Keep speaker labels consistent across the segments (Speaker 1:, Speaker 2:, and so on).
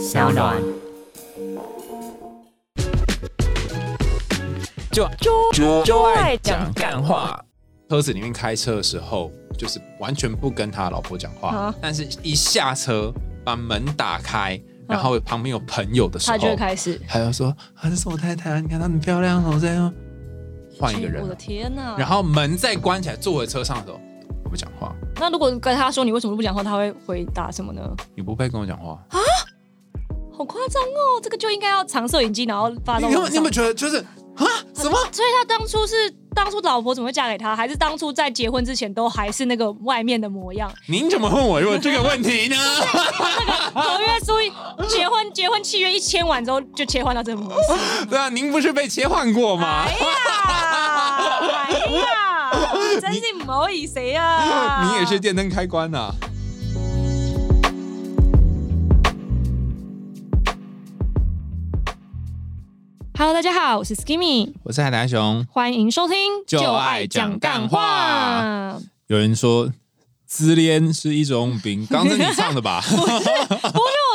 Speaker 1: 小暖。
Speaker 2: 就
Speaker 1: 就
Speaker 2: 就爱
Speaker 1: 爱
Speaker 2: 讲
Speaker 1: 讲
Speaker 2: 干话。车子里面开车的时候，就是完全不跟他老婆讲话，
Speaker 3: 啊
Speaker 2: 但是一下车把门打开，然后旁边有朋友的时候，
Speaker 3: 他就会开始。
Speaker 2: 他要说啊，这是我太太，你看她很漂亮我，这样换一个人
Speaker 3: 哎我的，天哪！
Speaker 2: 然后门再关起来，坐回车上的时候不讲话，
Speaker 3: 那如果跟他说你为什么不讲话，他会回答什么呢？
Speaker 2: 你不配跟我讲话。
Speaker 3: 好夸张哦！这个就应该要藏摄影机，然后发
Speaker 2: 你
Speaker 3: 到网上。
Speaker 2: 有你有没有觉得就是啊什么？
Speaker 3: 所以他当初是当初老婆怎么会嫁给他，还是当初在结婚之前都还是那个外面的模样？
Speaker 2: 您怎么问我这个问题呢？
Speaker 3: 那个合约书一结婚结婚契约一签完之后就切换到这个模式。
Speaker 2: 对啊，您不是被切换过吗？
Speaker 3: 哎呀，哎呀，真是唔好意思啊！
Speaker 2: 你也是电灯开关呐、
Speaker 3: Hello，大家好，我是 Skimmy，
Speaker 2: 我是海南熊。
Speaker 3: 欢迎收听
Speaker 2: 就爱讲干话。有人说自恋是一种病，刚刚是你唱的吧？
Speaker 3: 不是我唱，我只是自恋，然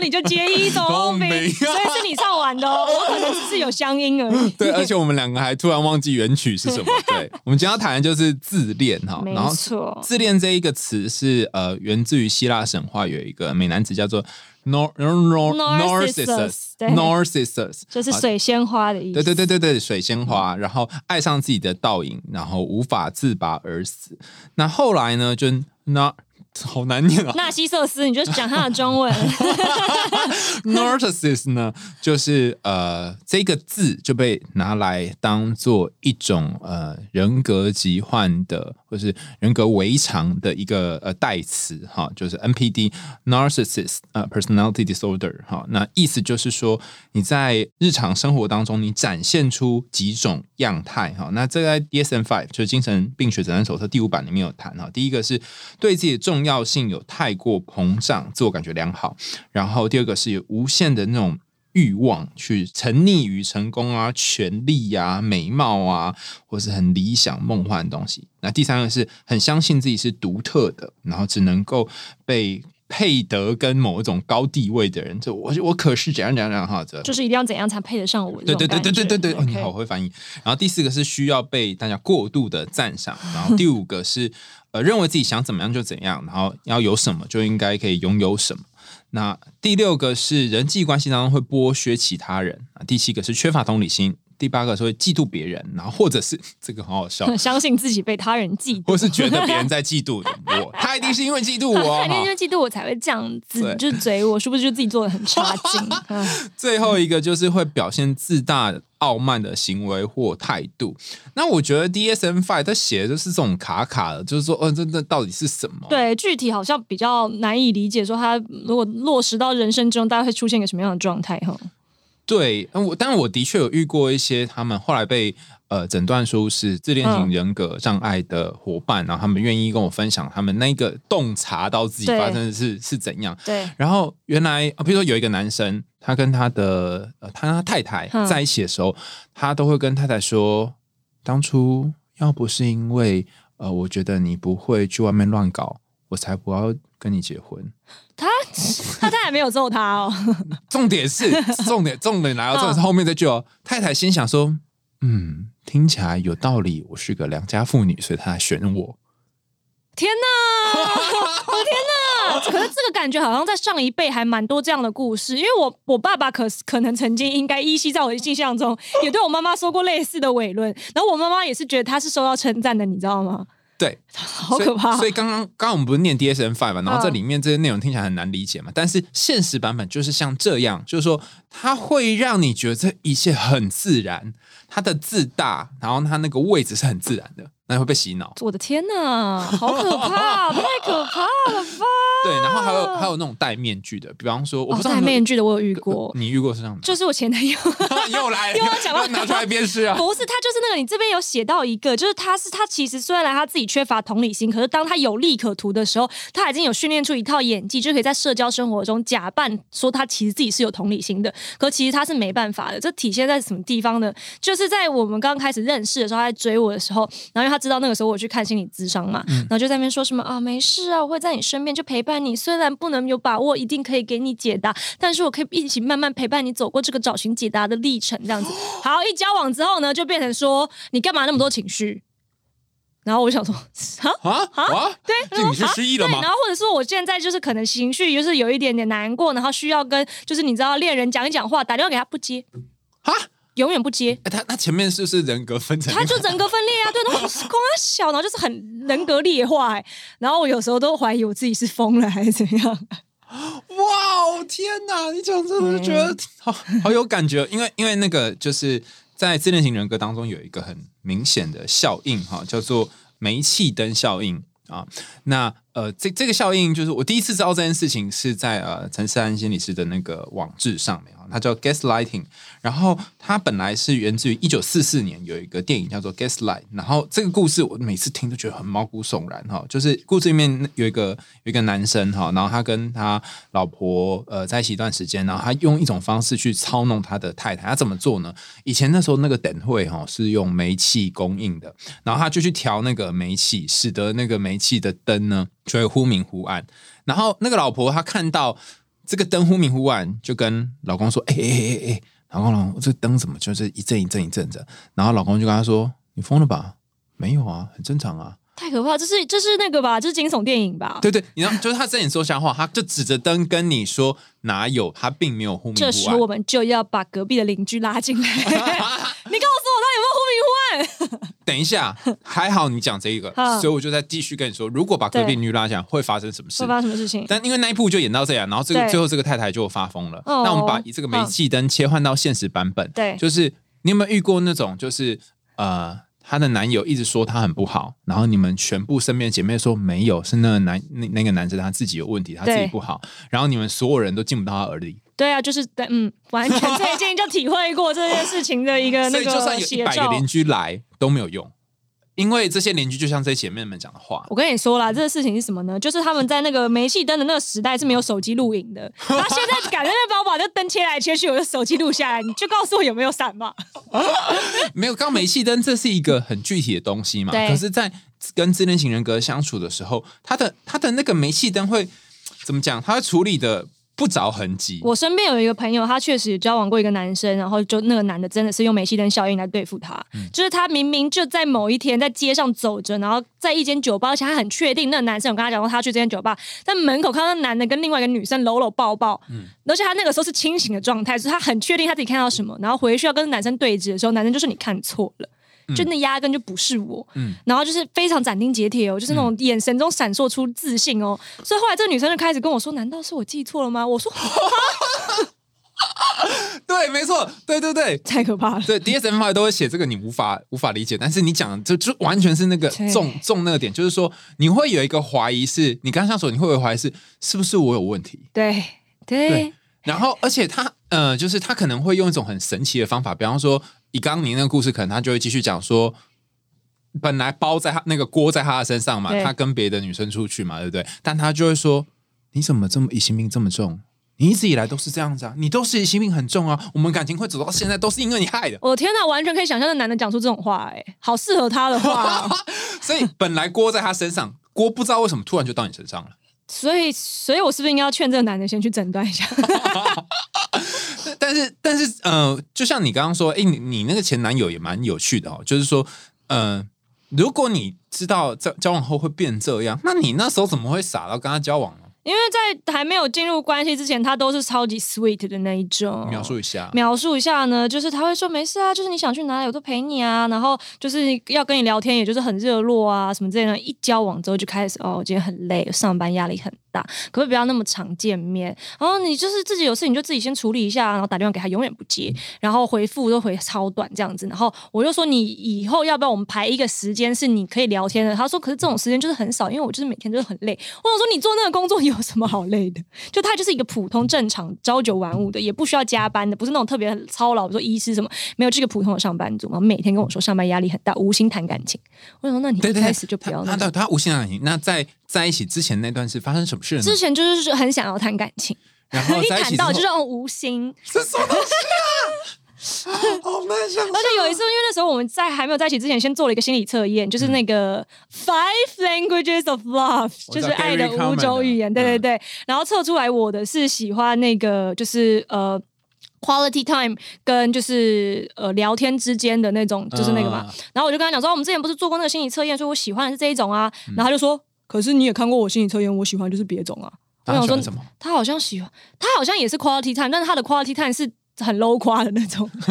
Speaker 3: 后你就接一种病，
Speaker 2: 懂病
Speaker 3: 所以是你唱完的哦，我可能只是有乡音而已。
Speaker 2: 对，而且我们两个还突然忘记原曲是什么。对，我们今天要谈的就是自恋哈。
Speaker 3: 没
Speaker 2: 然后
Speaker 3: 错
Speaker 2: 自恋这一个词是呃源自于希腊神话，有一个美男子叫做 nor nor Narcissus，narcissus，
Speaker 3: 就是水仙花的意思。
Speaker 2: 对对对对对，水仙花，然后爱上自己的倒影，然后无法自拔而死。那后来呢，就那好难念啊。
Speaker 3: 纳西瑟斯，你就讲他的中文。
Speaker 2: narcissus 呢，就是呃这个字就被拿来当做一种呃人格疾患的或是人格违常的一个呃代词哈，就是 NPD narcissist 呃 personality disorder 哈，那意思就是说你在日常生活当中你展现出几种样态哈，那这个在 DSM five 就是精神病学诊断手册第五版里面有谈哈，第一个是对自己的重要性有太过膨胀，自我感觉良好。然后第二个是有无限的那种欲望，去沉溺于成功啊、权力啊、美貌啊，或是很理想梦幻的东西。那第三个是很相信自己是独特的，然后只能够被配得跟某一种高地位的人，就我我可是怎样怎样怎样哈，这
Speaker 3: 就是一定要怎样才配得上我？
Speaker 2: 对对对对对对对，哦，你好会翻译。然后第四个是需要被大家过度的赞赏，然后第五个是呃认为自己想怎么样就怎样，然后要有什么就应该可以拥有什么。那第六个是人际关系当中会剥削其他人啊，第七个是缺乏同理心，第八个是会嫉妒别人，然后或者是这个很好笑，
Speaker 3: 相信自己被他人嫉妒，
Speaker 2: 或是觉得别人在嫉妒我，他一定是因为嫉妒我
Speaker 3: 他一定因
Speaker 2: 哈。
Speaker 3: 为嫉妒我才会这样子，就是嘴我，是不是就自己做的很差劲？嗯
Speaker 2: 最后一个就是会表现自大、傲慢的行为或态度。那我觉得 DSM Five 它写的就是这种卡卡的，就是说，哦，这这到底是什么？
Speaker 3: 对，具体好像比较难以理解，说他如果落实到人生中，大概会出现一个什么样的状态？哈，
Speaker 2: 对，嗯我但我的确有遇过一些他们后来被呃诊断出是自恋型人格障碍的伙伴，然后他们愿意跟我分享他们那个洞察到自己
Speaker 3: 对
Speaker 2: 发生的是是怎样。
Speaker 3: 对，
Speaker 2: 然后原来啊，比如说有一个男生，他跟他的呃，他太太
Speaker 3: 嗯
Speaker 2: 在一起的时候，他都会跟太太说，当初要不是因为呃，我觉得你不会去外面乱搞，我才不要跟你结婚。
Speaker 3: 他 他太太没有揍他哦，
Speaker 2: 重点是重点重点来了，重点是后面这句哦，太太心想说，嗯，听起来有道理，我是个良家妇女，所以他选我。
Speaker 3: 天哪！我的天哪！可是这个感觉好像在上一辈还蛮多这样的故事，因为我我爸爸可是可能曾经应该依稀在我的印象中，也对我妈妈说过类似的伪论，然后我妈妈也是觉得他是受到称赞的，你知道吗？
Speaker 2: 对，
Speaker 3: 好可怕！
Speaker 2: 所以刚刚刚刚我们不是念 DSM Five 嘛，然后这
Speaker 3: 嗯
Speaker 2: 里面这些内容听起来很难理解嘛，但是现实版本就是像这样，就是说它会让你觉得这一切很自然，它的自大，然后它那个位置是很自然的，那会被洗脑。
Speaker 3: 我的天哪，好可怕，太可怕了吧！
Speaker 2: 对，然后还有还有那种戴面具的，比方说我不知道
Speaker 3: 哦、戴面具的我有遇过，
Speaker 2: 你遇过是这样的吗，
Speaker 3: 就是我前男友。
Speaker 2: 又来
Speaker 3: 又要讲到
Speaker 2: 拿出来辨识啊。
Speaker 3: 不是，他就是那个，你这边有写到一个，就是他是他其实虽然他自己缺乏同理心，可是当他有利可图的时候，他已经有训练出一套演技，就可以在社交生活中假扮说他其实自己是有同理心的，可其实他是没办法的。这体现在什么地方呢？就是在我们刚开始认识的时候，他在追我的时候，然后因为他知道那个时候我去看心理咨商嘛，然后就在那边说什么啊，没事啊，我会在你身边就陪伴你，虽然不能有把握一定可以给你解答，但是我可以一起慢慢陪伴你走过这个找寻解答的历程，这样子。好，一交往之后呢，就变成说你干嘛那么多情绪？然后我想说，啊
Speaker 2: 啊啊！
Speaker 3: 对，
Speaker 2: 就你是失忆了
Speaker 3: 对，
Speaker 2: 吗
Speaker 3: 然？后或者说我现在就是可能情绪就是有一点点难过，然后需要跟就是你知道恋人讲一讲话，打电话给他不接，
Speaker 2: 啊，
Speaker 3: 永远不接。
Speaker 2: 哎他他前面是不是人格分裂？
Speaker 3: 他就人格分裂啊，对，然后 光他小，然后就是很人格劣化、欸，然后我有时候都怀疑我自己是疯了还是怎样。
Speaker 2: 哇哦，天哪！你讲真的就觉得好好有感觉，因为因为那个就是在自恋型人格当中有一个很明显的效应哈，叫做煤气灯效应啊。那呃，这这个效应就是我第一次知道这件事情是在呃陈思安心理师的那个网志上面啊，它叫 gaslighting。然后它本来是源自于一九四四年有一个电影叫做 Gaslight，然后这个故事我每次听都觉得很毛骨悚然哈，就是故事里面有一个有一个男生哈，然后他跟他老婆呃在一起一段时间，然后他用一种方式去操弄他的太太，他怎么做呢？以前那时候那个等会哈是用煤气供应的，然后他就去调那个煤气，使得那个煤气的灯呢就会忽明忽暗，然后那个老婆她看到这个灯忽明忽暗，就跟老公说：“哎哎哎哎哎。”然后呢，这灯怎么就是一阵一阵一阵的？然后老公就跟她说：“你疯了吧？没有啊，很正常啊。
Speaker 3: 太可怕！这是这是那个吧？这是惊悚电影吧？
Speaker 2: 对对，你知道，就是他睁眼说瞎话，他就指着灯跟你说哪有，他并没有忽明
Speaker 3: 这
Speaker 2: 忽暗。
Speaker 3: 时我们就要把隔壁的邻居拉进来。你告
Speaker 2: 等一下，还好你讲这一个，所以我就在继续跟你说，如果把隔壁女拉进来，会发生什么事
Speaker 3: 会？发生什么事情？
Speaker 2: 但因为那一部就演到这样，然后这个最后这个太太就发疯了。
Speaker 3: 哦
Speaker 2: 那我们把这个煤气灯切换到现实版本，
Speaker 3: 对
Speaker 2: 就是你有没有遇过那种，就是呃，她的男友一直说她很不好，然后你们全部身边的姐妹说没有，是那个男那那个男生他自己有问题，他自己不好，然后你们所有人都进不到他耳里，
Speaker 3: 对啊，就是嗯，完全 最近就体会过这件事情的一个那
Speaker 2: 所以就算。有一百个邻居来都没有用，因为这些邻居就像这些姐妹们讲的话，
Speaker 3: 我跟你说啦，这个事情是什么呢？就是他们在那个煤气灯的那个时代是没有手机录影的，他现在赶在那帮我把这灯切来切去，我就手机录下来，你就告诉我有没有闪嘛？
Speaker 2: 没有，刚煤气灯这是一个很具体的东西嘛。
Speaker 3: 对
Speaker 2: 可是，在跟自恋型人格相处的时候，他的他的那个煤气灯会怎么讲？他会处理的不着痕迹。
Speaker 3: 我身边有一个朋友，他确实交往过一个男生，然后就那个男的真的是用煤气灯效应来对付他，就是他明明就在某一天在街上走着，然后在一间酒吧，而且他很确定那个男生有跟他讲过他去这间酒吧，在门口看到那男的跟另外一个女生搂搂抱抱，而且他那个时候是清醒的状态，所以他很确定他自己看到什么，然后回去要跟男生对峙的时候，男生就说你看错了。就那压根就不是我，
Speaker 2: 嗯。
Speaker 3: 然后就是非常斩钉截铁哦，就是那种眼神中闪烁出自信哦，所以后来这个女生就开始跟我说：“难道是我记错了吗？”我说
Speaker 2: 对，没错，对对对。
Speaker 3: 太可怕了。
Speaker 2: 对，DSM 5都会写这个，你无法无法理解，但是你讲的就就完全是那个
Speaker 3: 对。
Speaker 2: 中中那个点，就是说你会有一个怀疑是，你刚刚说你会有一个怀疑是是不是我有问题？
Speaker 3: 对对。
Speaker 2: 对。然后，而且他呃，就是他可能会用一种很神奇的方法，比方说，以刚刚你那个故事，可能他就会继续讲说，本来包在他那个锅在他的身上嘛，他跟别的女生出去嘛，对不对？但他就会说，你怎么这么疑心病这么重？你一直以来都是这样子啊，你都是疑心病很重啊，我们感情会走到现在都是因为你害的。
Speaker 3: 我天哪，完全可以想象那男的讲出这种话，哎，好适合他的话哦、
Speaker 2: 所以本来锅在他身上，锅不知道为什么突然就到你身上了。
Speaker 3: 所以，所以我是不是应该要劝这个男的先去诊断一下？
Speaker 2: 但是，但是，呃，就像你刚刚说，哎，你你那个前男友也蛮有趣的哦，就是说，呃，如果你知道交交往后会变这样，那你那时候怎么会傻到跟他交往呢？
Speaker 3: 因为在还没有进入关系之前，他都是超级 sweet 的那一种。
Speaker 2: 描述一下。
Speaker 3: 描述一下呢，就是他会说没事啊，就是你想去哪里我都陪你啊，然后就是要跟你聊天，也就是很热络啊什么之类的。一交往之后就开始哦，我今天很累，上班压力很大，可不可以不要那么常见面？然后你就是自己有事你就自己先处理一下，然后打电话给他永远不接，然后回复都回超短这样子。然后我就说你以后要不要我们排一个时间是你可以聊天的？他说可是这种时间就是很少，因为我就是每天就是很累。我想说你做那个工作 有什么好累的？就他就是一个普通正常朝九晚五的，也不需要加班的，不是那种特别操劳，比如说医师什么，没有这个普通的上班族，然后每天跟我说上班压力很大，无心谈感情。我想说，那你一开始就不要那种。
Speaker 2: 他他他无限感情。那在在一起之前那段是发生什么事呢？
Speaker 3: 之前就是很想要谈感情，
Speaker 2: 然后
Speaker 3: 一谈到就是哦无心，
Speaker 2: 这什么东西啊？好难想象。
Speaker 3: 而且有一次，因为那时候我们在还没有在一起之前，先做了一个心理测验，就是那个 Five Languages of Love，就是爱的五种语言。对对对，然后测出来我的是喜欢那个，就是呃。Quality time 跟就是呃聊天之间的那种，就是那个嘛。
Speaker 2: 嗯
Speaker 3: 然后我就跟他讲说，哦我们之前不是做过那个心理测验，所以我喜欢的是这一种啊。然后他就说，可是你也看过我心理测验，我喜欢就是别种啊。我想说
Speaker 2: 他喜欢什么？
Speaker 3: 他好像喜欢，他好像也是 quality time，但是他的 quality time 是很 low 夸的那种，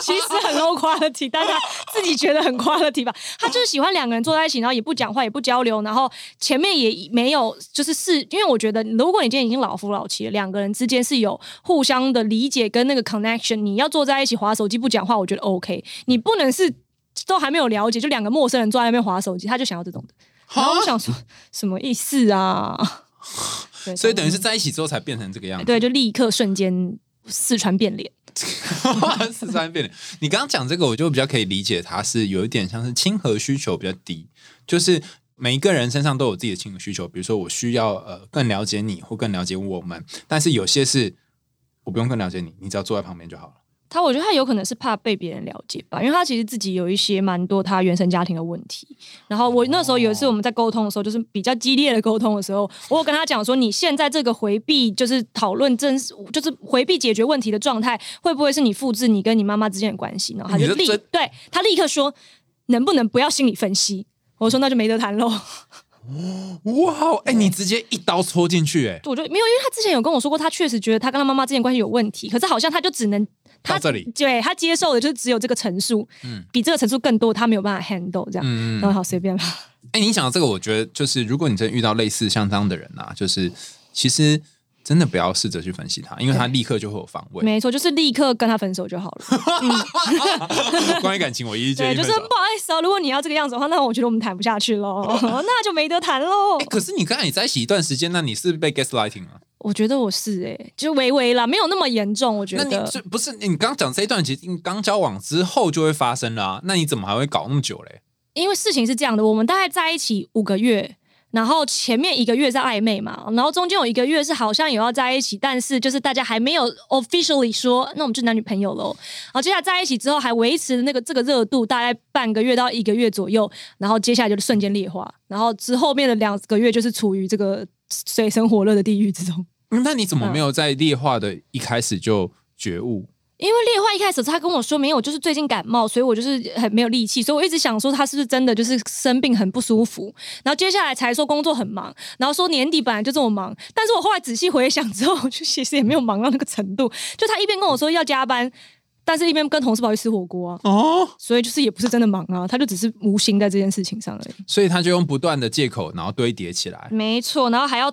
Speaker 3: 其实很 low quality，但他自己觉得很 quality 吧。他就是喜欢两个人坐在一起，然后也不讲话，也不交流，然后前面也没有就是是，因为我觉得如果你今天已经老夫老妻了，两个人之间是有互相的理解跟那个 connection，你要坐在一起划手机不讲话，我觉得 OK，你不能是。都还没有了解，就两个陌生人坐在那边划手机，他就想要这种的。然后我想说，什么意思啊？对
Speaker 2: 所以等于是在一起之后才变成这个样子。
Speaker 3: 对，就立刻瞬间四川变脸。
Speaker 2: 四川变脸。你刚刚讲这个，我就比较可以理解，它是有一点像是亲和需求比较低，就是每一个人身上都有自己的亲和需求。比如说，我需要呃更了解你，或更了解我们，但是有些是我不用更了解你，你只要坐在旁边就好了。
Speaker 3: 他我觉得他有可能是怕被别人了解吧，因为他其实自己有一些蛮多他原生家庭的问题。然后我那时候有一次我们在沟通的时候，就是比较激烈的沟通的时候，我有跟他讲说，你现在这个回避就是讨论真就是回避解决问题的状态，会不会是你复制你跟你妈妈之间的关系？然后他就立对他立刻说，能不能不要心理分析？我说那就没得谈喽。
Speaker 2: 哇，哎、你直接一刀戳进去、哎，
Speaker 3: 我就没有，因为他之前有跟我说过，他确实觉得他跟他妈妈之间关系有问题，可是好像他就只能他
Speaker 2: 到这里
Speaker 3: 对他接受的就只有这个层数，嗯，比这个层数更多，他没有办法 handle 这样，
Speaker 2: 嗯
Speaker 3: 然后好随便吧，
Speaker 2: 哎、你讲到这个，我觉得就是，如果你真的遇到类似像这样的人啊，就是其实真的不要试着去分析他，因为他立刻就会有防卫。
Speaker 3: 没错，就是立刻跟他分手就好了。
Speaker 2: 关于感情，我一
Speaker 3: 对，就是
Speaker 2: 建议分手
Speaker 3: 不。好意思哦，如果你要这个样子的话，那我觉得我们谈不下去喽，那就没得谈喽
Speaker 2: 哎、。可是你跟你在一起一段时间，那你是不是被 gaslighting 啊？
Speaker 3: 我觉得我是哎、就微微啦，没有那么严重，我觉
Speaker 2: 那你
Speaker 3: 得。
Speaker 2: 不是你刚刚讲这一段，其实你刚交往之后就会发生了啊？那你怎么还会搞那么久嘞？
Speaker 3: 因为事情是这样的，我们大概在一起五个月，然后前面一个月在暧昧嘛，然后中间有一个月是好像有要在一起，但是就是大家还没有 officially 说，那我们就男女朋友喽。然后接下来在一起之后，还维持那个这个热度，大概半个月到一个月左右，然后接下来就是瞬间裂化，然后之后面的两个月就是处于这个水深火热的地狱之中。
Speaker 2: 嗯那你怎么没有在劣化的一开始就觉悟？
Speaker 3: 因为烈化一开始他跟我说没有，就是最近感冒，所以我就是很没有力气，所以我一直想说他是不是真的就是生病很不舒服，然后接下来才说工作很忙，然后说年底本来就这么忙，但是我后来仔细回想之后，就其实也没有忙到那个程度，就他一边跟我说要加班。但是一边跟同事跑去吃火锅啊，
Speaker 2: 哦，
Speaker 3: 所以就是也不是真的忙啊，他就只是无心在这件事情上而已。
Speaker 2: 所以他就用不断的借口，然后堆叠起来
Speaker 3: 没错，然后还要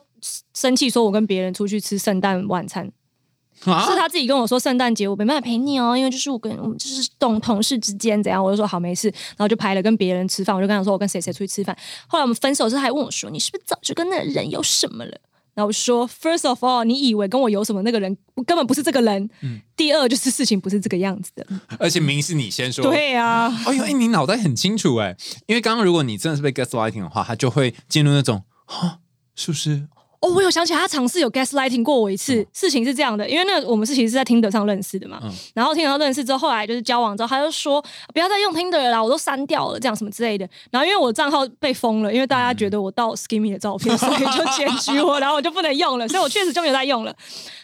Speaker 3: 生气说我跟别人出去吃圣诞晚餐，
Speaker 2: 啊
Speaker 3: 是他自己跟我说圣诞节我没办法陪你哦，因为就是我跟我们就是同同事之间怎样，我就说好没事，然后就排了跟别人吃饭，我就跟他说我跟谁谁出去吃饭。后来我们分手之后，他还问我说你是不是早就跟那个人有什么了？然后说，First of all，你以为跟我有什么？那个人根本不是这个人。第二就是事情不是这个样子的。
Speaker 2: 而且明是你先说，
Speaker 3: 对啊，
Speaker 2: 哎呦，哎，你脑袋很清楚哎，因为刚刚如果你真的是被 gaslighting 的话，他就会进入那种哈，是不是？
Speaker 3: 哦，我有想起来，他尝试有 gaslighting 过我一次。事情是这样的，因为那个我们是其实是在听得上认识的嘛。
Speaker 2: 嗯
Speaker 3: 然后听得上认识之后，后来就是交往之后，他就说不要再用听的了啦，我都删掉了，这样什么之类的。然后因为我账号被封了，因为大家觉得我盗 Skimmy 的照片，所以就 检举我，然后我就不能用了，所以我确实就没有在用了。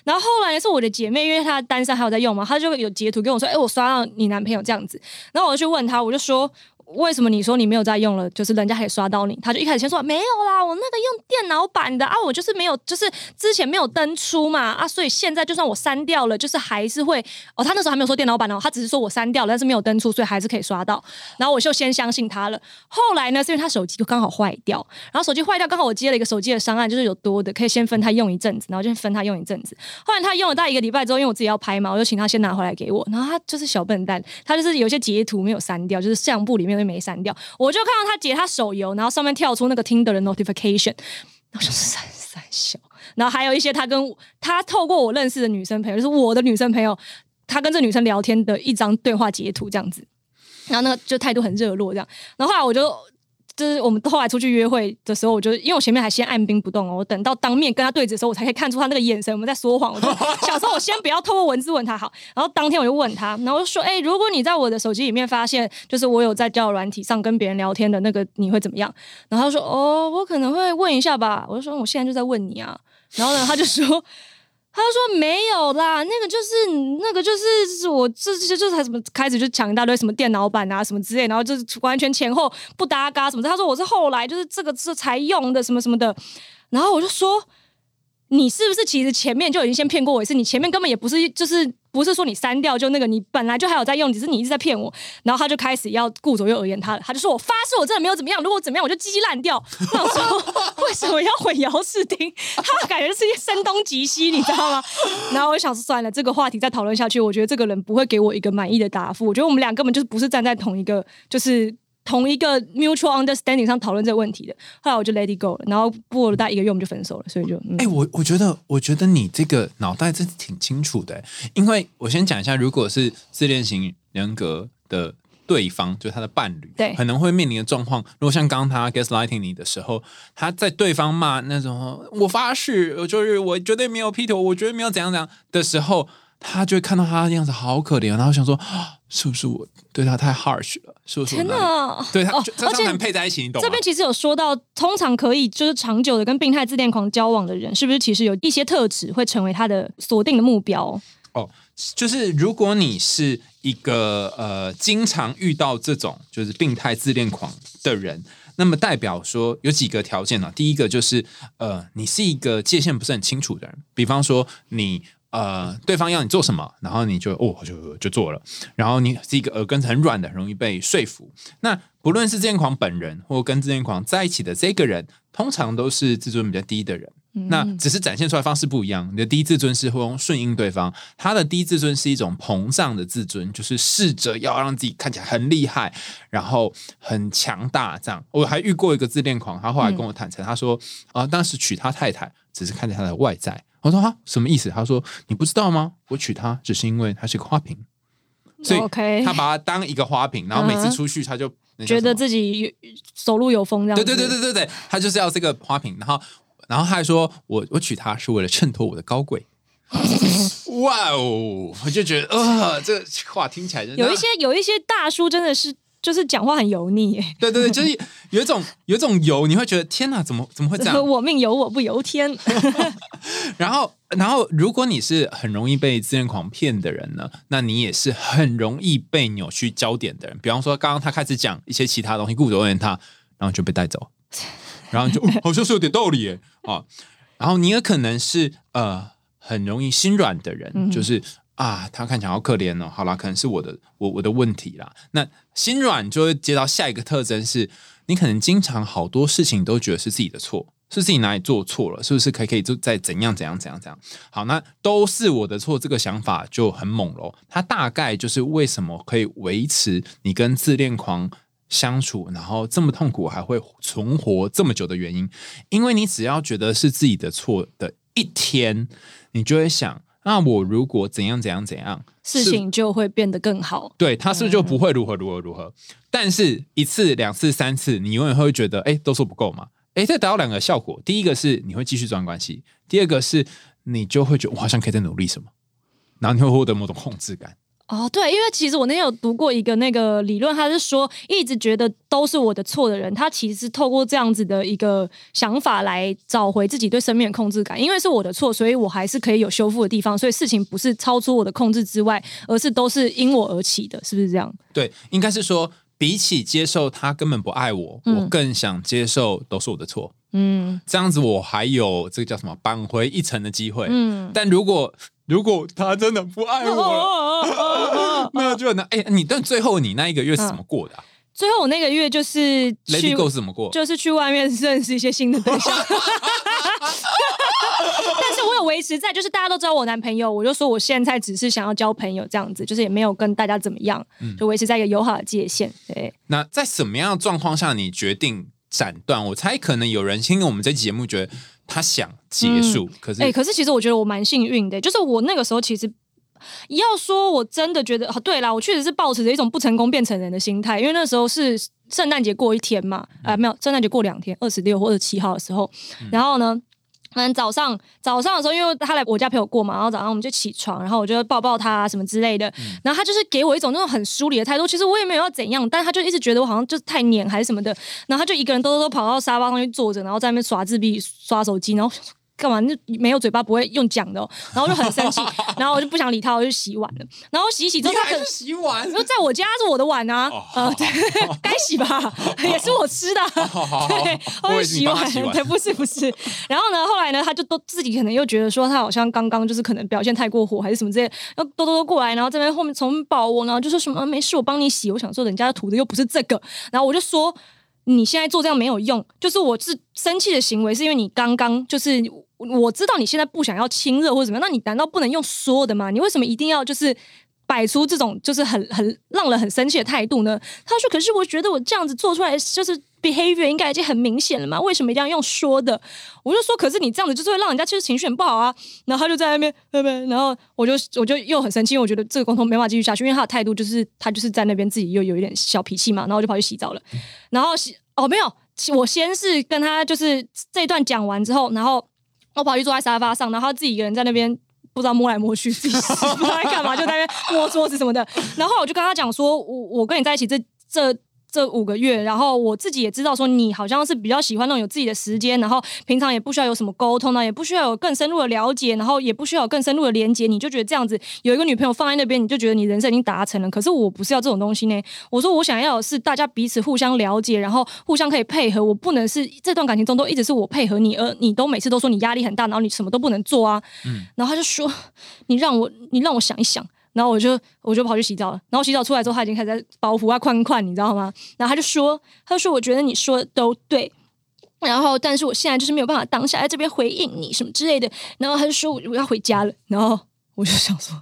Speaker 3: 然后后来是我的姐妹，因为她单身还有在用嘛，她就有截图跟我说：“哎、我刷到你男朋友这样子。”然后我就去问她，我就说。为什么你说你没有在用了？就是人家可以刷到你，他就一开始先说没有啦，我那个用电脑版的啊，我就是没有，就是之前没有登出嘛啊，所以现在就算我删掉了，就是还是会哦，他那时候还没有说电脑版哦，他只是说我删掉了，但是没有登出，所以还是可以刷到。然后我就先相信他了。后来呢，是因为他手机就刚好坏掉，然后手机坏掉，刚好我接了一个手机的商案，就是有多的，可以先分他用一阵子，然后就分他用一阵子。后来他用了大概一个礼拜之后，因为我自己要拍嘛，我就请他先拿回来给我。然后他就是小笨蛋，他就是有些截图没有删掉，就是相簿里面就没删掉。我就看到他截他手游，然后上面跳出那个 Tinder 的 notification，然后就是三三小，然后还有一些他跟他透过我认识的女生朋友，就是我的女生朋友，他跟这女生聊天的一张对话截图这样子。然后那个就态度很热络这样，然后后来我就就是我们后来出去约会的时候，我就因为我前面还先按兵不动哦，我等到当面跟他对峙的时候，我才可以看出他那个眼神我们在说谎。我就 想说，我先不要透过文字问他好，然后当天我就问他，然后我就说，哎、如果你在我的手机里面发现，就是我有在交友软体上跟别人聊天的那个，你会怎么样？然后他说，哦，我可能会问一下吧。我就说，我现在就在问你啊。然后呢，他就说。他就说没有啦，那个就是那个就是我这这就才什么开始就抢一大堆什么电脑版啊什么之类，然后就是完全前后不搭嘎什么的。他说我是后来就是这个是才用的什么什么的，然后我就说你是不是其实前面就已经先骗过我一次？你前面根本也不是就是不是说你删掉就那个，你本来就还有在用，只是你一直在骗我。然后他就开始要顾左右而言他，他就说我发誓我真的没有怎么样，如果怎么样我就鸡鸡烂掉。我说为什么要混淆视听？他感觉是一声东击西，你知道吗？然后我想算了，这个话题再讨论下去，我觉得这个人不会给我一个满意的答复。我觉得我们俩根本就是不是站在同一个就是。同一个 mutual understanding 上讨论这个问题的，后来我就 let it go 了，然后过了大概一个月我们就分手了，所以就嗯。
Speaker 2: 哎、我我觉得，我觉得你这个脑袋真是挺清楚的，因为我先讲一下，如果是自恋型人格的对方，就是他的伴侣，
Speaker 3: 对。
Speaker 2: 可能会面临的状况，如果像刚刚他 gaslighting 你的时候，他在对方骂那种“我发誓，我就是我绝对没有劈腿，我绝对没有怎样怎样”的时候，他就会看到他的样子好可怜，然后想说，啊是不是我对他太 harsh 了？是不是我
Speaker 3: 天
Speaker 2: 哪里？
Speaker 3: 哪！
Speaker 2: 对他，
Speaker 3: 哦
Speaker 2: 就这
Speaker 3: 而且
Speaker 2: 样能配在一起，你懂吗？
Speaker 3: 这边其实有说到，通常可以就是长久的跟病态自恋狂交往的人，是不是其实有一些特质会成为他的锁定的目标？
Speaker 2: 哦，就是如果你是一个呃经常遇到这种就是病态自恋狂的人，那么代表说有几个条件呢、第一个就是呃你是一个界限不是很清楚的人，比方说你。呃，对方要你做什么，然后你就哦就就做了，然后你是一个耳根子很软的，很容易被说服。那不论是自恋狂本人，或跟自恋狂在一起的这个人，通常都是自尊比较低的人。那只是展现出来方式不一样。你的低自尊是会用顺应对方，他的低自尊是一种膨胀的自尊，就是试着要让自己看起来很厉害，然后很强大。这样，我还遇过一个自恋狂，他后来跟我坦诚，他说啊、当时娶他太太只是看着他的外在。我说啊，什么意思？他说你不知道吗？我娶她只是因为她是个花瓶，所以他把她当一个花瓶，然后每次出去他就
Speaker 3: 觉得自己有走路有风这样？
Speaker 2: 对对对对对对，他就是要这个花瓶，然后然后他还说我我娶她是为了衬托我的高贵。哇哦！我就觉得，呃，这话听起来真的
Speaker 3: 有一些有一些大叔真的是就是讲话很油腻耶，
Speaker 2: 对对对，就是有一种有一种油，你会觉得天哪，怎么怎么会这样？
Speaker 3: 我命由我不由天。
Speaker 2: 然后，然后，如果你是很容易被自恋狂骗的人呢，那你也是很容易被扭曲焦点的人。比方说，刚刚他开始讲一些其他东西，顾着问他，然后就被带走，然后就、哦好像是有点道理耶啊。然后你也可能是呃很容易心软的人，就是。啊，他看起来好可怜哦。好啦，可能是我的我我的问题啦。那心软就会接到下一个特征是，你可能经常好多事情都觉得是自己的错，是自己哪里做错了，是不是可以可以就再怎样怎样怎样怎样？好，那都是我的错，这个想法就很猛咯。他大概就是为什么可以维持你跟自恋狂相处，然后这么痛苦还会存活这么久的原因，因为你只要觉得是自己的错的一天，你就会想，那我如果怎样怎样怎样，
Speaker 3: 事情就会变得更好。
Speaker 2: 对他是不是就不会如何如何如何？但是一次、两次、三次，你永远会觉得，哎，都说不够嘛。哎，这达到两个效果，第一个是你会继续这段关系，第二个是你就会觉得我好像可以再努力什么，然后你会获得某种控制感。
Speaker 3: 哦，对，因为其实我那天有读过一个那个理论，他是说一直觉得都是我的错的人，他其实透过这样子的一个想法来找回自己对生命的控制感。因为是我的错，所以我还是可以有修复的地方，所以事情不是超出我的控制之外，而是都是因我而起的，是不是这样？
Speaker 2: 对，应该是说，比起接受他根本不爱我，我更想接受都是我的错。
Speaker 3: 嗯
Speaker 2: 这样子我还有这个叫什么扳回一城的机会。
Speaker 3: 嗯。
Speaker 2: 但如果如果他真的不爱我了，那就很难。哎、你但最后你那一个月是怎么过的、啊
Speaker 3: 最后我那个月就是去
Speaker 2: Go 是怎么过？
Speaker 3: 就是去外面认识一些新的对象，但是我有维持在，就是大家都知道我男朋友，我就说我现在只是想要交朋友这样子，就是也没有跟大家怎么样，
Speaker 2: 嗯
Speaker 3: 就维持在一个友好的界限。对，
Speaker 2: 那在什么样的状况下你决定斩断？我猜可能有人听我们这期节目，觉得他想结束，可是、
Speaker 3: 哎、可是其实我觉得我蛮幸运的，就是我那个时候其实。要说我真的觉得，哦对啦，我确实是抱持着一种不成功变成人的心态，因为那时候是圣诞节过一天嘛，啊、没有，圣诞节过两天，二十六或二十七号的时候，然后呢。嗯，早上早上的时候，因为他来我家陪我过嘛，然后早上我们就起床，然后我就抱抱他啊什么之类的，然后他就是给我一种那种很疏离的态度。其实我也没有要怎样，但是他就一直觉得我好像就是太黏还是什么的，然后他就一个人偷偷偷跑到沙发上去坐着，然后在那边耍自闭、刷手机，然后干嘛？那没有嘴巴不会用讲的、哦，然后我就很生气，然后我就不想理他，我就洗碗了。然后洗一洗之后，他可能
Speaker 2: 洗碗
Speaker 3: 因为在我家是我的碗啊，
Speaker 2: 哦
Speaker 3: 呃，对，该洗吧，也是我吃的对，我就洗碗对，不是不是。然后呢，后来呢，他就都自己可能又觉得说他好像刚刚就是可能表现太过火还是什么之类后多多多过来，然后这边后面从抱我，然后就说什么没事，我帮你洗。我想说人家图的又不是这个，然后我就说。你现在做这样没有用，就是我是生气的行为，是因为你刚刚就是我知道你现在不想要亲热或者怎么样，那你难道不能用说的吗？你为什么一定要就是摆出这种就是很很让人很生气的态度呢？他说：“可是我觉得我这样子做出来就是 behavior 应该已经很明显了嘛，为什么一定要用说的？”我就说：“可是你这样子就是会让人家其实情绪很不好啊。”然后他就在那边，对不对？然后我就我就又很生气，因为我觉得这个沟通没办法继续下去，因为他的态度就是他就是在那边自己又有一点小脾气嘛，然后我就跑去洗澡了。然后洗哦没有，我先是跟他就是这一段讲完之后，然后我跑去坐在沙发上，然后他自己一个人在那边。不知道摸来摸去，自己 不知道在干嘛，就在那边摸桌子什么的。然后我就跟他讲说，我我跟你在一起这这这五个月，然后我自己也知道说，你好像是比较喜欢那种有自己的时间，然后平常也不需要有什么沟通呢，也不需要有更深入的了解，然后也不需要有更深入的连接，你就觉得这样子有一个女朋友放在那边，你就觉得你人生已经达成了。可是我不是要这种东西呢，我说我想要的是大家彼此互相了解，然后互相可以配合。我不能是这段感情中都一直是我配合你，而你都每次都说你压力很大，然后你什么都不能做啊。然后他就说你让我你让我想一想。然后我就我就跑去洗澡了，然后洗澡出来之后，他已经开始在包袱啊宽宽，你知道吗？然后他就说，他就说我觉得你说的都对，然后但是我现在就是没有办法当下在这边回应你什么之类的。然后他就说我我要回家了，然后我就想说。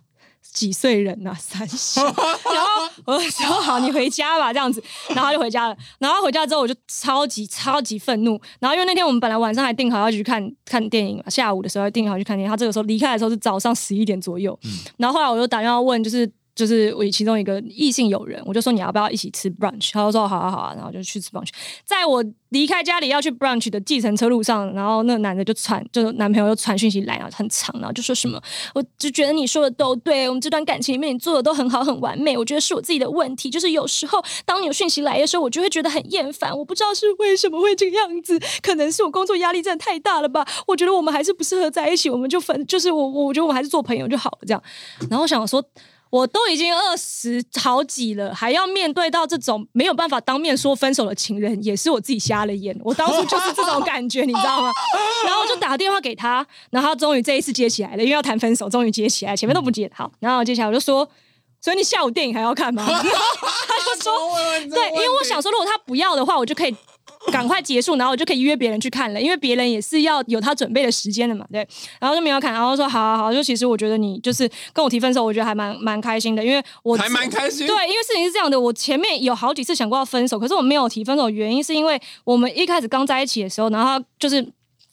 Speaker 3: 几岁人呐、三十，然后我就说 好，你回家吧，这样子，然后他就回家了。然后回家之后，我就超级超级愤怒。然后因为那天我们本来晚上还定好要去看看电影嘛，下午的时候定好去看电影。他这个时候离开的时候是早上十一点左右。然后后来我就打电话问，就是就是我其中一个异性友人，我就说你要不要一起吃 brunch？他就说好啊好啊，然后就去吃 brunch。在我离开家里要去 brunch 的计程车路上，然后那个男的就传，就男朋友又传讯息来，然后很长，然后就说什么，我就觉得你说的都对，我们这段感情里面你做的都很好很完美，我觉得是我自己的问题，就是有时候当你有讯息来的时候，我就会觉得很厌烦，我不知道是为什么会这个样子，可能是我工作压力真的太大了吧，我觉得我们还是不适合在一起，我们就分，就是我我觉得我们还是做朋友就好了，这样，然后想说。我都已经二十好几了，还要面对到这种没有办法当面说分手的情人，也是我自己瞎了眼。我当初就是这种感觉，你知道吗？然后我就打电话给他，然后他终于这一次接起来了，因为要谈分手，终于接起来，前面都不接。好，然后接下来我就说，所以你下午电影还要看吗？他就说，对，因为我想说，如果他不要的话，我就可以赶快结束，然后我就可以约别人去看了，因为别人也是要有他准备的时间的嘛，对。然后就没有看，然后说好好好，就其实我觉得你就是跟我提分手，我觉得还蛮蛮开心的，因为我
Speaker 2: 还蛮开心
Speaker 3: 对，因为事情是这样的，我前面有好几次想过要分手，可是我没有提分手原因是因为我们一开始刚在一起的时候，然后他就是。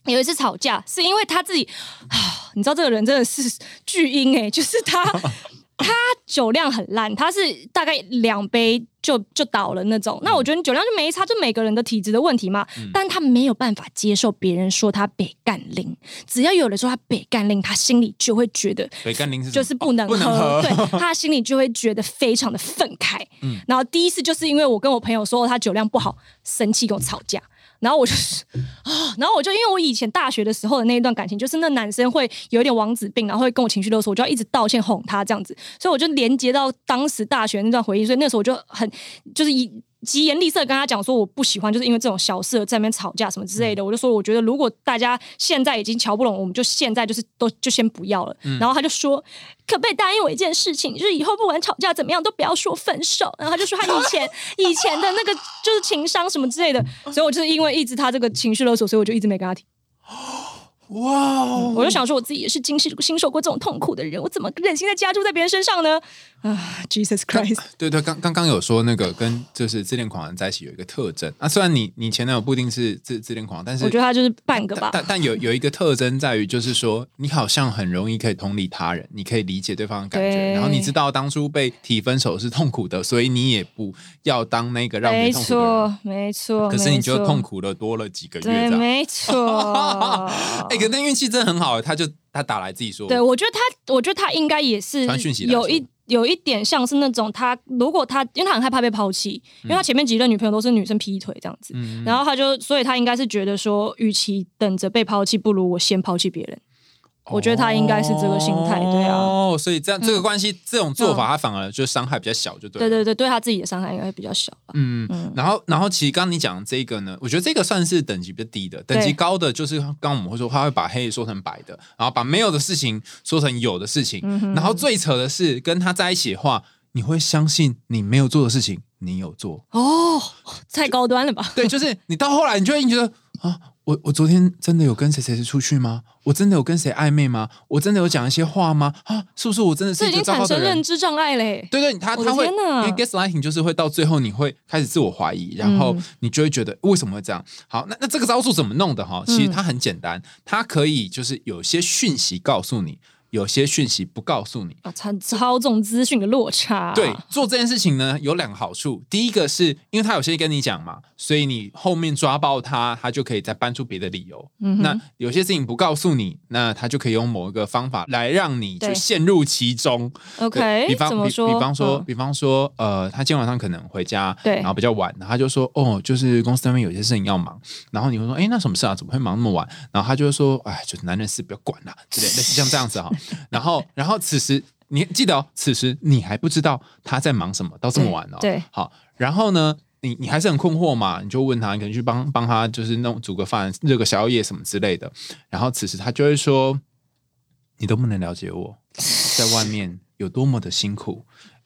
Speaker 3: 有一次吵架，是因为他自己啊，你知道这个人真的是巨婴哎、就是他 他酒量很烂，他是大概两杯就就倒了那种。那我觉得你酒量就没差，就每个人的体质的问题嘛。但他没有办法接受别人说他北干令，只要有人说他北干令，他心里就会觉得
Speaker 2: 北干零是
Speaker 3: 就是不能喝，
Speaker 2: 哦不能喝
Speaker 3: 对 他心里就会觉得非常的愤慨。然后第一次就是因为我跟我朋友说他酒量不好，生气跟我吵架。然后我就是啊，然后我就因为我以前大学的时候的那一段感情，就是那男生会有一点王子病，然后会跟我情绪勒索，我就要一直道歉哄他这样子，所以我就连接到当时大学那段回忆，所以那时候我就很就是一。疾言厉色跟他讲说我不喜欢，就是因为这种小事在那边吵架什么之类的。我就说我觉得如果大家现在已经瞧不拢，我们就现在就是都就先不要了。然后他就说可不可以答应我一件事情，就是以后不管吵架怎么样都不要说分手。然后他就说他以前以前的那个就是情商什么之类的，所以我就是因为一直他这个情绪勒索，所以我就一直没跟他提。
Speaker 2: 哇哦，
Speaker 3: 我就想说，我自己也是经历经受过这种痛苦的人，我怎么忍心再加注在别人身上呢？啊，Jesus Christ！
Speaker 2: 对对，刚刚刚有说那个跟就是自恋狂人在一起有一个特征啊，虽然你你前男友不一定是自自恋狂，但是
Speaker 3: 我觉得他就是半个吧。
Speaker 2: 但但有有一个特征在于，就是说你好像很容易可以同理他人，你可以理解对方的感觉，然后你知道当初被提分手是痛苦的，所以你也不要当那个让别
Speaker 3: 没
Speaker 2: 人痛苦的人。
Speaker 3: 错，没错。
Speaker 2: 可是你就痛。苦了多了几个月这
Speaker 3: 对，
Speaker 2: 样。
Speaker 3: 没错。
Speaker 2: 哎、可那运气真的很好，他就他打来自己说，
Speaker 3: 对，我觉得他，我觉得他应该也是有一有一点像是那种他，如果他，因为他很害怕被抛弃，因为他前面几任女朋友都是女生劈腿这样子，
Speaker 2: 嗯。
Speaker 3: 然后他就，所以他应该是觉得说，与其等着被抛弃，不如我先抛弃别人。我觉得他应该是这个心态，对啊，
Speaker 2: 哦，所以这样这个关系、这种做法，
Speaker 3: 嗯
Speaker 2: 他反而就伤害比较小，就对了。
Speaker 3: 对对对，对他自己的伤害应该会比较小吧。
Speaker 2: 嗯，然后，然后其实刚刚你讲的这个呢，我觉得这个算是等级比较低的，等级高的就是刚刚我们会说，他会把黑说成白的，然后把没有的事情说成有的事情，
Speaker 3: 嗯
Speaker 2: 然后最扯的是跟他在一起的话，你会相信你没有做的事情，你有做。
Speaker 3: 哦，太高端了吧？
Speaker 2: 对，就是你到后来，你就会觉得啊，我我昨天真的有跟谁谁谁出去吗？我真的有跟谁暧昧吗？我真的有讲一些话吗？啊，是不是我真的是一个
Speaker 3: 这已经产
Speaker 2: 糟糕的人
Speaker 3: 生认？知障碍嘞。
Speaker 2: 对对，他他会，因为 gaslighting 就是会到最后你会开始自我怀疑，然后
Speaker 3: 嗯
Speaker 2: 你就会觉得为什么会这样？好，那那这个招数怎么弄的哈？其实它很简单，它可以就是有些讯息告诉你，有些讯息不告诉你。
Speaker 3: 啊，操操纵资讯的落差。
Speaker 2: 对，做这件事情呢有两个好处，第一个是因为他有些跟你讲嘛，所以你后面抓爆他，他就可以再搬出别的理由。
Speaker 3: 嗯
Speaker 2: 那有些事情不告诉你，那他就可以用某一个方法来让你就陷入其中。
Speaker 3: ，OK，
Speaker 2: 比方比
Speaker 3: 怎么说？
Speaker 2: 比方说，
Speaker 3: 嗯
Speaker 2: 比方说，呃，他今天晚上可能回家，
Speaker 3: 对
Speaker 2: 然后比较晚，然后他就说，哦，就是公司那边有些事情要忙，然后你会说，哎，那什么事啊？怎么会忙那么晚？然后他就会说，哎，就是男人事不要管啦，之类类似像这样子哈。然后，然后此时你记得哦，此时你还不知道他在忙什么，到这么晚哦。
Speaker 3: 对对
Speaker 2: 好，然后呢？你你还是很困惑嘛？你就问他，你可能去帮帮他，就是弄煮个饭、热个宵夜什么之类的。然后此时他就会说：“你都不能了解我在外面有多么的辛苦。”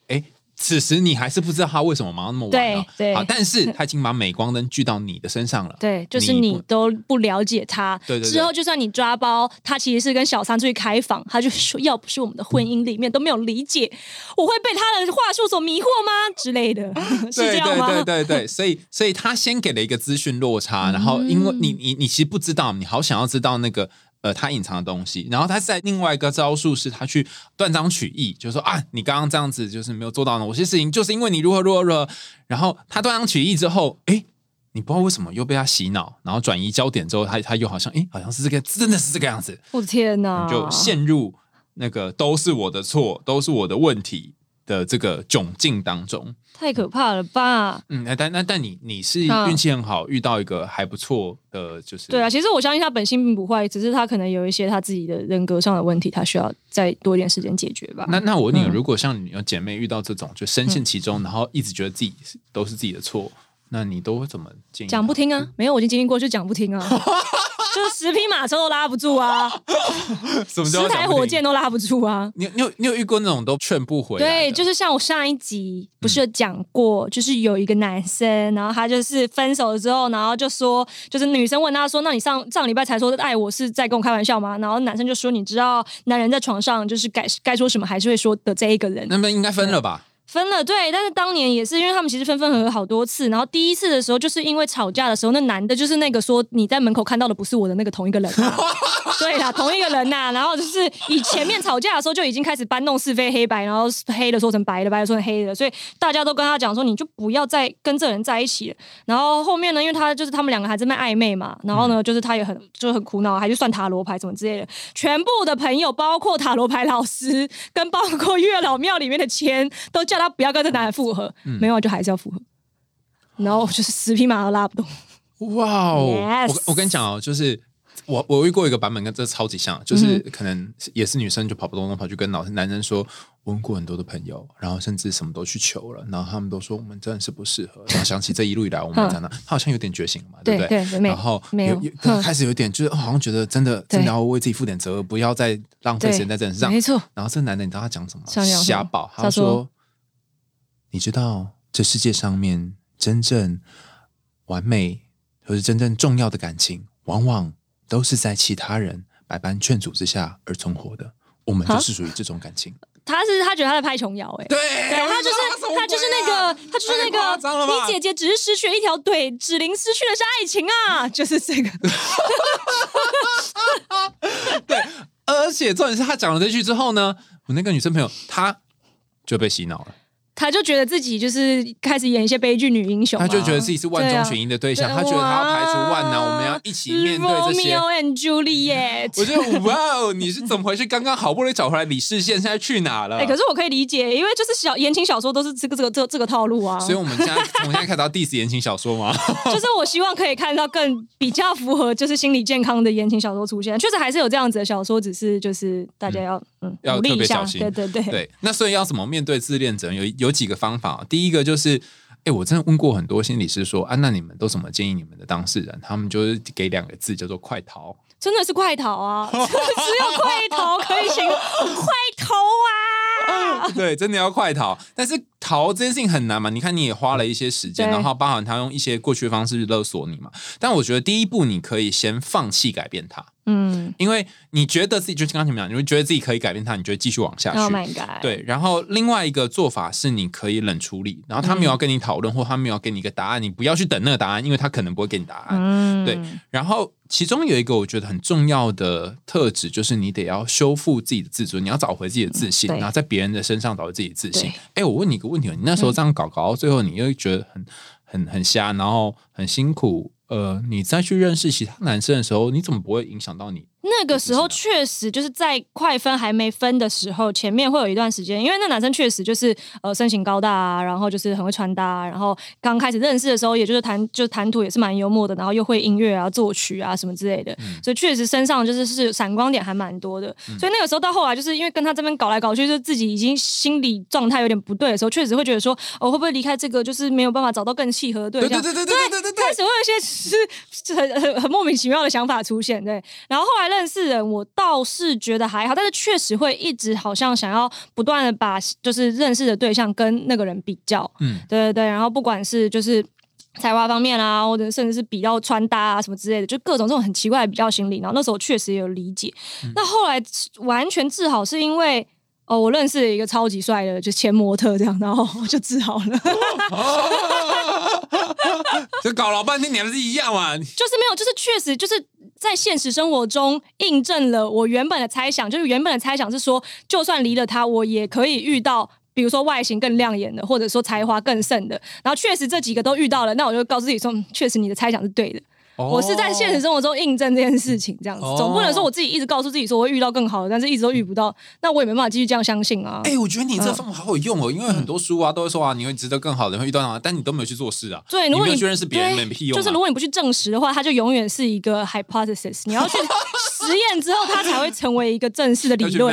Speaker 2: 哎，此时你还是不知道他为什么忙到那么晚、哦。
Speaker 3: 对对
Speaker 2: 好，但是他已经把镁光灯聚到你的身上了。
Speaker 3: 对，就是你都不了解他，
Speaker 2: 对对对
Speaker 3: 之后就算你抓包，他其实是跟小三出去开房，他就说要不是我们的婚姻里面都没有理解，我会被他的话术所迷惑吗之类的，是这
Speaker 2: 对
Speaker 3: 样吗？
Speaker 2: 对对对对，所以所以他先给了一个资讯落差，然后因为你你你其实不知道，你好想要知道那个。呃，他隐藏的东西，然后他在另外一个招数是他去断章取义，就是说啊，你刚刚这样子就是没有做到某些事情，就是因为你如何如何如何，然后他断章取义之后，诶，你不知道为什么又被他洗脑，然后转移焦点之后，他他又好像诶，好像是这个，真的是这个样子，
Speaker 3: 我的天哪，
Speaker 2: 就陷入那个都是我的错，都是我的问题的这个窘境当中。
Speaker 3: 太可怕了吧？
Speaker 2: 嗯，那但那但你你是
Speaker 3: 嗯
Speaker 2: 运气很好，遇到一个还不错的，就是
Speaker 3: 对啊，其实我相信他本性并不坏，只是他可能有一些他自己的人格上的问题，他需要再多一点时间解决吧。
Speaker 2: 那那我问你，
Speaker 3: 嗯
Speaker 2: 如果像你有姐妹遇到这种就深陷其中，然后一直觉得自己都是自己的错，那你都会怎么建议？
Speaker 3: 讲不听啊，没有，我已经经历过，就讲不听啊，就是十匹马车都拉不住啊，
Speaker 2: 什么叫
Speaker 3: 十台火箭？都拉不住啊。
Speaker 2: 你你有你有遇过那种都劝不回来？
Speaker 3: 对，就是像我上一集不是有讲过，就是有一个男生，然后他就是分手了之后，然后就说，就是女生问他说：“那你上上礼拜才说爱我是在跟我开玩笑吗？”然后男生就说：“你知道男人在床上就是该该说什么还是会说的这一个人。”
Speaker 2: 那么应该分了吧？
Speaker 3: 分了，对，但是当年也是因为他们其实分分合合好多次，然后第一次的时候就是因为吵架的时候，那男的就是那个说你在门口看到的不是我的那个同一个人、啊，对啦，同一个人呐、然后就是以前面吵架的时候就已经开始搬弄是非黑白，然后黑的说成白的，白的说成黑的，所以大家都跟他讲说你就不要再跟这个人在一起了。然后后面呢，因为他就是他们两个还在那暧昧嘛，然后呢，就是他也很就很苦恼，还去算塔罗牌什么之类的，全部的朋友，包括塔罗牌老师，跟包括月老庙里面的钱，都叫他不要跟这男人复合，没有就还是要复合。然后就是十匹马都拉不动，
Speaker 2: 哇哦
Speaker 3: Yes
Speaker 2: 我我跟你讲哦，就是我我遇过一个版本跟这超级像，就是可能也是女生就跑不动动跑去跟老师男生说，我问过很多的朋友，然后甚至什么都去求了，然后他们都说我们真的是不适合。然后想起这一路以来我们这样的，他好像有点觉醒了嘛，
Speaker 3: 对
Speaker 2: 不对？
Speaker 3: 对对没
Speaker 2: 然后
Speaker 3: 没有
Speaker 2: 有
Speaker 3: 哼
Speaker 2: 开始有点就是、哦好像觉得真的真的要为自己负点责，不要再浪费时间在这人身上。
Speaker 3: 没错，
Speaker 2: 然后这个男的你知道他讲什么吗？
Speaker 3: 想讲什么
Speaker 2: 瞎宝，他
Speaker 3: 他说
Speaker 2: 说：“你知道这世界上面真正完美或是真正重要的感情，往往都是在其他人百般劝阻之下而存活的。我们就是属于这种感情。
Speaker 3: 他是他觉得他在拍琼瑶，哎，
Speaker 2: 对，
Speaker 3: 对他就是他就是那个他就是那个，你姐姐只是失去了一条腿，芷玲失去的是爱情啊，就是这个。
Speaker 2: 对，而且重点是他讲了这句之后呢，我那个女生朋友她就被洗脑了。
Speaker 3: 他就觉得自己就是开始演一些悲剧女英雄，
Speaker 2: 他就觉得自己是万中选一的对象，他觉得他要排除万难，我们要一起面对这些。我觉得哇哦，你是怎么回事？刚刚好不容易找回来李世宪，现在去哪了？
Speaker 3: 哎，可是我可以理解，因为就是小言情小说都是这个这个这这个套路啊。
Speaker 2: 所以我们现在从现在开始要 diss 言情小说吗？
Speaker 3: 就是我希望可以看到更比较符合就是心理健康的言情小说出现。确实还是有这样子的小说，只是就是大家要嗯
Speaker 2: 要特别小心。
Speaker 3: 对对对
Speaker 2: 对。那所以要怎么面对自恋者？有有几个方法。第一个就是，哎，我真的问过很多心理师说，啊，那你们都怎么建议你们的当事人？他们就是给两个字，叫做快逃。
Speaker 3: 真的是快逃啊！只有快逃可以行，快逃啊！
Speaker 2: 对，真的要快逃。但是逃这件事情很难嘛？你看，你也花了一些时间，然后包含他用一些过去的方式勒索你嘛。但我觉得第一步，你可以先放弃改变他。嗯，因为你觉得自己就是刚才你们讲，你会觉得自己可以改变他，你就会继续往下去。
Speaker 3: Oh my god！
Speaker 2: 对，然后另外一个做法是，你可以冷处理，然后他没有要跟你讨论，或他没有要给你一个答案，你不要去等那个答案，因为他可能不会给你答案。嗯，对。然后其中有一个我觉得很重要的特质，就是你得要修复自己的自尊，你要找回自己的自信，然后在别人的身上找回自己的自信。哎，我问你一个问题你那时候这样搞搞到最后，你又觉得很很很瞎，然后很辛苦。呃，你再去认识其他男生的时候，你怎么不会影响到你？
Speaker 3: 那个时候确实就是在快分还没分的时候，前面会有一段时间，因为那男生确实就是呃身形高大啊，然后就是很会穿搭，然后刚开始认识的时候，也就是谈就谈吐也是蛮幽默的，然后又会音乐啊、作曲啊什么之类的，所以确实身上就是是闪光点还蛮多的。所以那个时候到后来，就是因为跟他这边搞来搞去，就自己已经心理状态有点不对的时候，确实会觉得说，我会不会离开这个，就是没有办法找到更契合的对象？
Speaker 2: 对对对对对对对，
Speaker 3: 开始会有一些是很很很莫名其妙的想法出现。对，然后后来认识人，我。倒是觉得还好，但是确实会一直好像想要不断的把就是认识的对象跟那个人比较，嗯，对对对，然后不管是就是才华方面啊，或者甚至是比较穿搭啊什么之类的，就各种这种很奇怪的比较心理。然后那时候确实也有理解，那后来完全治好是因为哦，我认识了一个超级帅的就前模特这样，然后我就治好了。
Speaker 2: 就搞老半天，你还是一样嘛？
Speaker 3: 就是没有，就是确实就是。在现实生活中印证了我原本的猜想，就是原本的猜想是说，就算离了他，我也可以遇到，比如说外形更亮眼的，或者说才华更盛的。然后确实这几个都遇到了，那我就告诉自己说，确实你的猜想是对的。我是在现实生活中印证这件事情，这样子总不能说我自己一直告诉自己说我会遇到更好的，但是一直都遇不到，那我也没办法继续这样相信啊。
Speaker 2: 哎，我觉得你这方法好有用哦，因为很多书啊都会说啊，你会值得更好的，会遇到啊，但你都没有去做事啊。
Speaker 3: 对，如果
Speaker 2: 你去认识别人，没屁用。
Speaker 3: 就是如果你不去证实的话，它就永远是一个 hypothesis。你要去 实验之后，它才会成为一个正式的理论。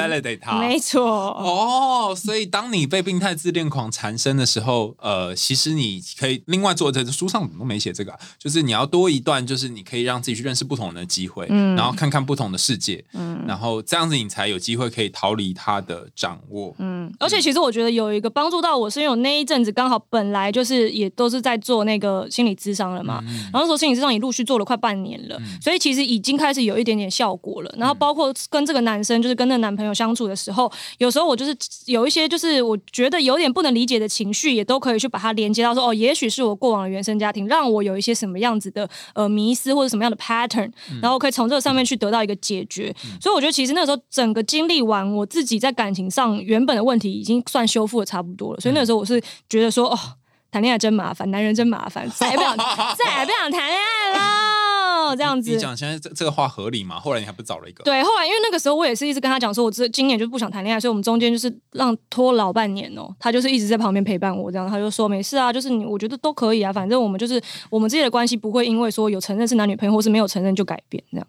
Speaker 3: 没错。
Speaker 2: 哦，所以当你被病态自恋狂缠身的时候，呃，其实你可以另外做这书上怎么都没写这个，就是你要多一段，就是你可以让自己。去认识不同的机会，嗯，然后看看不同的世界，嗯，然后这样子你才有机会可以逃离他的掌握，
Speaker 3: 嗯。而且其实我觉得有一个帮助到我，是因为我那一阵子刚好本来就是也都是在做那个心理咨商了嘛，然后说心理咨商也陆续做了快半年了，所以其实已经开始有一点点效果了。然后包括跟这个男生，就是跟那男朋友相处的时候，有时候我就是有一些就是我觉得有点不能理解的情绪，也都可以去把它连接到说，哦，也许是我过往的原生家庭让我有一些什么样子的呃迷失或者什么样的。pattern，然后可以从这个上面去得到一个解决，所以我觉得其实那个时候整个经历完，我自己在感情上原本的问题已经算修复的差不多了，所以那个时候我是觉得说，哦，谈恋爱真麻烦，男人真麻烦，再也不想 再也不想谈恋爱了。这样子，
Speaker 2: 你讲现在这这个话合理吗？后来你还不找了一个？
Speaker 3: 对，后来因为那个时候我也是一直跟他讲说，我这今年就不想谈恋爱，所以我们中间就是让拖老半年哦。他就是一直在旁边陪伴我，这样他就说没事啊，就是你我觉得都可以啊，反正我们就是我们之间的关系不会因为说有承认是男女朋友或是没有承认就改变这样。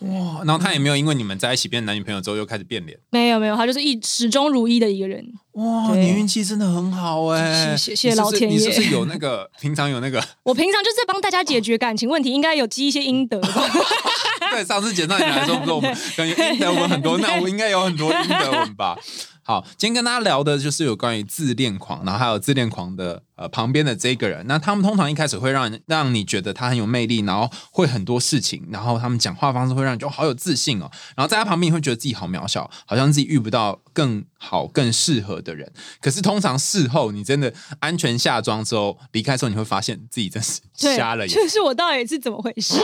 Speaker 2: 哇，然后他也没有因为你们在一起变男女朋友之后又开始变脸，
Speaker 3: 没有没有，他就是一始终如一的一个人。
Speaker 2: 哇，你运气真的很好哎，
Speaker 3: 谢谢老天爷。
Speaker 2: 你是不是有那个 平常有那个？
Speaker 3: 我平常就是帮大家解决感情问题，应该有积一些阴德。
Speaker 2: 对，上次简单你来说，不是我们 感觉阴德文很多，那我应该有很多阴德文吧？好，今天跟大家聊的就是有关于自恋狂，然后还有自恋狂的呃旁边的这个人。那他们通常一开始会让你让你觉得他很有魅力，然后会很多事情，然后他们讲话方式会让你觉得好有自信哦。然后在他旁边，你会觉得自己好渺小，好像自己遇不到更好、更适合的人。可是通常事后你真的安全下装之后离开之后，你会发现自己真是 瞎了眼。
Speaker 3: 就是我到底是怎么回事？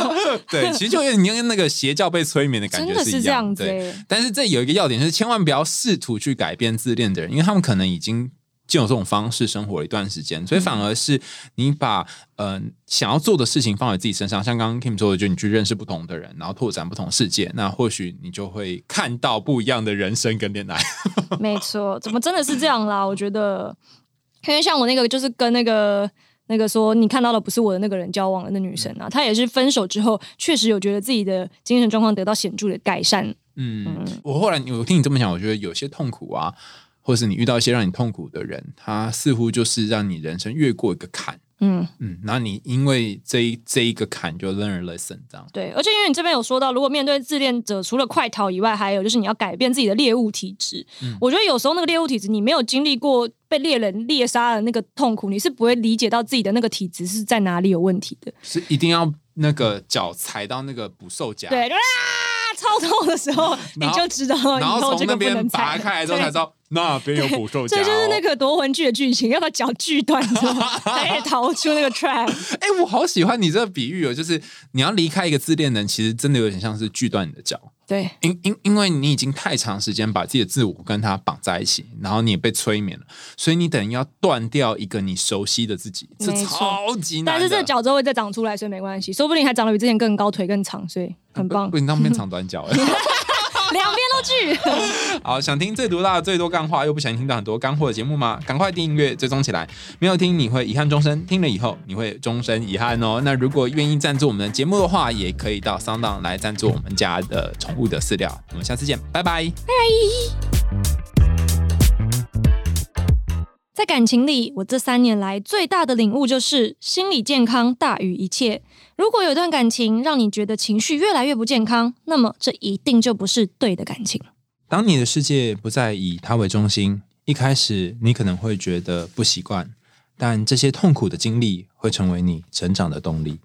Speaker 2: 对，其实就有点跟那个邪教被催眠的感觉
Speaker 3: 真的是
Speaker 2: 一
Speaker 3: 这样子、
Speaker 2: 对，
Speaker 3: 欸，
Speaker 2: 但是这有一个要点，就是千万不要试图去改变自恋的人，因为他们可能已经就有这种方式生活了一段时间，所以反而是你把呃想要做的事情放在自己身上，像刚刚 Kim 说的，就你去认识不同的人，然后拓展不同世界，那或许你就会看到不一样的人生跟恋爱。
Speaker 3: 没错，怎么真的是这样啦？我觉得，因为像我那个就是跟那个。那个说你看到的不是我的那个人交往的那女生啊，她也是分手之后，确实有觉得自己的精神状况得到显著的改善。
Speaker 2: 嗯，我后来我听你这么讲，我觉得有些痛苦啊，或是你遇到一些让你痛苦的人，他似乎就是让你人生越过一个坎。
Speaker 3: 嗯，
Speaker 2: 嗯，那你因为这一这一个坎就 learn a lesson 这样。
Speaker 3: 对，而且因为你这边有说到，如果面对自恋者，除了快逃以外，还有就是你要改变自己的猎物体质。我觉得有时候那个猎物体质，你没有经历过被猎人猎杀的那个痛苦，你是不会理解到自己的那个体质是在哪里有问题的。
Speaker 2: 是一定要那个脚踩到那个捕兽夹，
Speaker 3: 对，就啊，超痛的时候，你就知道以
Speaker 2: 然后从那边拔。开来之后才知道那边有捕兽夹、哦。
Speaker 3: 这就是那个夺魂剧的剧情，要把脚锯断才可以逃出那个 trap。
Speaker 2: 哎、我好喜欢你这个比喻哦，就是你要离开一个自恋人，其实真的有点像是锯断你的脚。
Speaker 3: 对，
Speaker 2: 因因因为你已经太长时间把自己的自我跟他绑在一起，然后你也被催眠了，所以你等于要断掉一个你熟悉的自己，这超级难。
Speaker 3: 但是这个脚之后会再长出来，所以没关系，说不定还长得比之前更高，腿更长，所以很棒
Speaker 2: 不，，你当变长短脚了。
Speaker 3: 两边都拒。
Speaker 2: 好，想听最毒辣、最多干话，又不想听到很多干货的节目吗？赶快订阅追踪起来，没有听你会遗憾终身，听了以后你会终身遗憾哦。那如果愿意赞助我们的节目的话，也可以到桑当来赞助我们家的宠物的饲料。我们下次见，拜拜。
Speaker 3: 在感情里，我这三年来最大的领悟就是心理健康大于一切。如果有段感情让你觉得情绪越来越不健康，那么这一定就不是对的感情。
Speaker 2: 当你的世界不再以他为中心，一开始你可能会觉得不习惯，但这些痛苦的经历会成为你成长的动力。